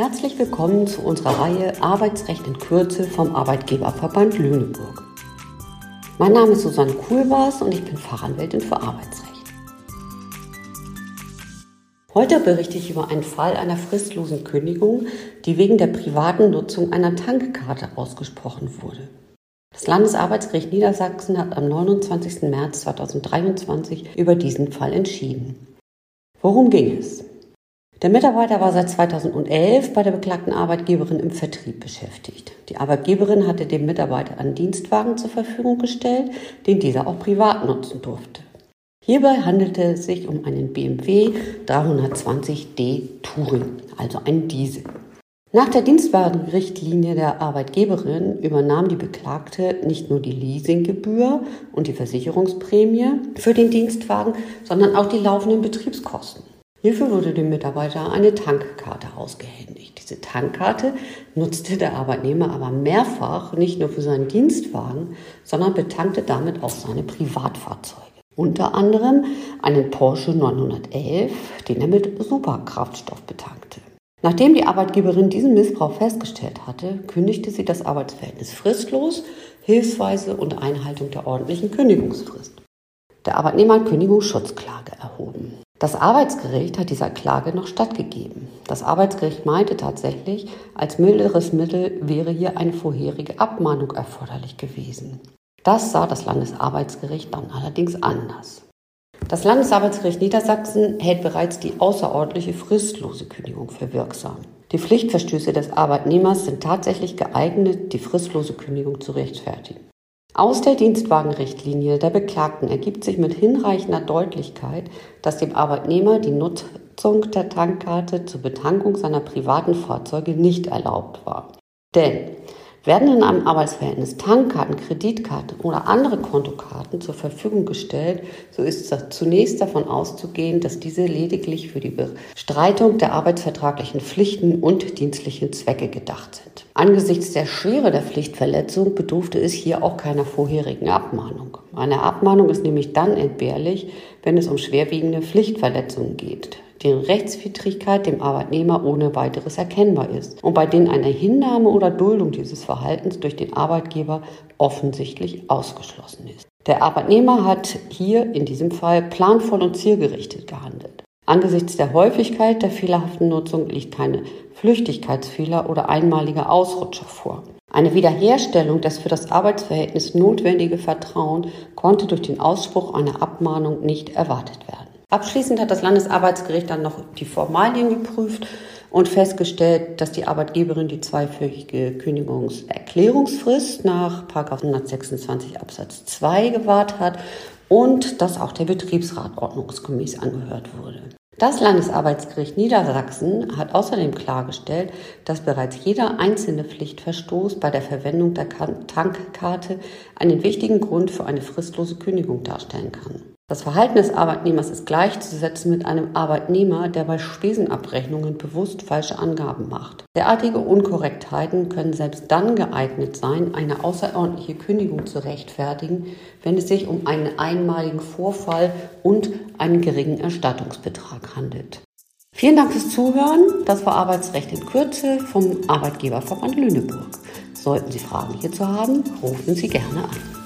Herzlich willkommen zu unserer Reihe Arbeitsrecht in Kürze vom Arbeitgeberverband Lüneburg. Mein Name ist Susanne Kuhlbars und ich bin Fachanwältin für Arbeitsrecht. Heute berichte ich über einen Fall einer fristlosen Kündigung, die wegen der privaten Nutzung einer Tankkarte ausgesprochen wurde. Das Landesarbeitsgericht Niedersachsen hat am 29. März 2023 über diesen Fall entschieden. Worum ging es? Der Mitarbeiter war seit 2011 bei der beklagten Arbeitgeberin im Vertrieb beschäftigt. Die Arbeitgeberin hatte dem Mitarbeiter einen Dienstwagen zur Verfügung gestellt, den dieser auch privat nutzen durfte. Hierbei handelte es sich um einen BMW 320d Touring, also ein Diesel. Nach der Dienstwagenrichtlinie der Arbeitgeberin übernahm die Beklagte nicht nur die Leasinggebühr und die Versicherungsprämie für den Dienstwagen, sondern auch die laufenden Betriebskosten. Hierfür wurde dem Mitarbeiter eine Tankkarte ausgehändigt. Diese Tankkarte nutzte der Arbeitnehmer aber mehrfach, nicht nur für seinen Dienstwagen, sondern betankte damit auch seine Privatfahrzeuge. Unter anderem einen Porsche 911, den er mit Superkraftstoff betankte. Nachdem die Arbeitgeberin diesen Missbrauch festgestellt hatte, kündigte sie das Arbeitsverhältnis fristlos, hilfsweise und Einhaltung der ordentlichen Kündigungsfrist. Der Arbeitnehmer hat Kündigungsschutzklage erhoben. Das Arbeitsgericht hat dieser Klage noch stattgegeben. Das Arbeitsgericht meinte tatsächlich, als milderes Mittel wäre hier eine vorherige Abmahnung erforderlich gewesen. Das sah das Landesarbeitsgericht dann allerdings anders. Das Landesarbeitsgericht Niedersachsen hält bereits die außerordentliche fristlose Kündigung für wirksam. Die Pflichtverstöße des Arbeitnehmers sind tatsächlich geeignet, die fristlose Kündigung zu rechtfertigen. Aus der Dienstwagenrichtlinie der Beklagten ergibt sich mit hinreichender Deutlichkeit, dass dem Arbeitnehmer die Nutzung der Tankkarte zur Betankung seiner privaten Fahrzeuge nicht erlaubt war. Denn werden in einem Arbeitsverhältnis Tankkarten, Kreditkarten oder andere Kontokarten zur Verfügung gestellt, so ist zunächst davon auszugehen, dass diese lediglich für die Bestreitung der arbeitsvertraglichen Pflichten und dienstlichen Zwecke gedacht sind. Angesichts der Schwere der Pflichtverletzung bedurfte es hier auch keiner vorherigen Abmahnung. Eine Abmahnung ist nämlich dann entbehrlich, wenn es um schwerwiegende Pflichtverletzungen geht deren Rechtswidrigkeit dem Arbeitnehmer ohne weiteres erkennbar ist und bei denen eine Hinnahme oder Duldung dieses Verhaltens durch den Arbeitgeber offensichtlich ausgeschlossen ist. Der Arbeitnehmer hat hier in diesem Fall planvoll und zielgerichtet gehandelt. Angesichts der Häufigkeit der fehlerhaften Nutzung liegt keine Flüchtigkeitsfehler oder einmalige Ausrutscher vor. Eine Wiederherstellung des für das Arbeitsverhältnis notwendige Vertrauen konnte durch den Ausspruch einer Abmahnung nicht erwartet werden. Abschließend hat das Landesarbeitsgericht dann noch die Formalien geprüft und festgestellt, dass die Arbeitgeberin die zweiwöchige Kündigungserklärungsfrist nach 126 Absatz 2 gewahrt hat und dass auch der Betriebsrat ordnungsgemäß angehört wurde. Das Landesarbeitsgericht Niedersachsen hat außerdem klargestellt, dass bereits jeder einzelne Pflichtverstoß bei der Verwendung der Tankkarte einen wichtigen Grund für eine fristlose Kündigung darstellen kann. Das Verhalten des Arbeitnehmers ist gleichzusetzen mit einem Arbeitnehmer, der bei Spesenabrechnungen bewusst falsche Angaben macht. Derartige Unkorrektheiten können selbst dann geeignet sein, eine außerordentliche Kündigung zu rechtfertigen, wenn es sich um einen einmaligen Vorfall und einen geringen Erstattungsbetrag handelt. Vielen Dank fürs Zuhören. Das war Arbeitsrecht in Kürze vom Arbeitgeberverband Lüneburg. Sollten Sie Fragen hierzu haben, rufen Sie gerne an.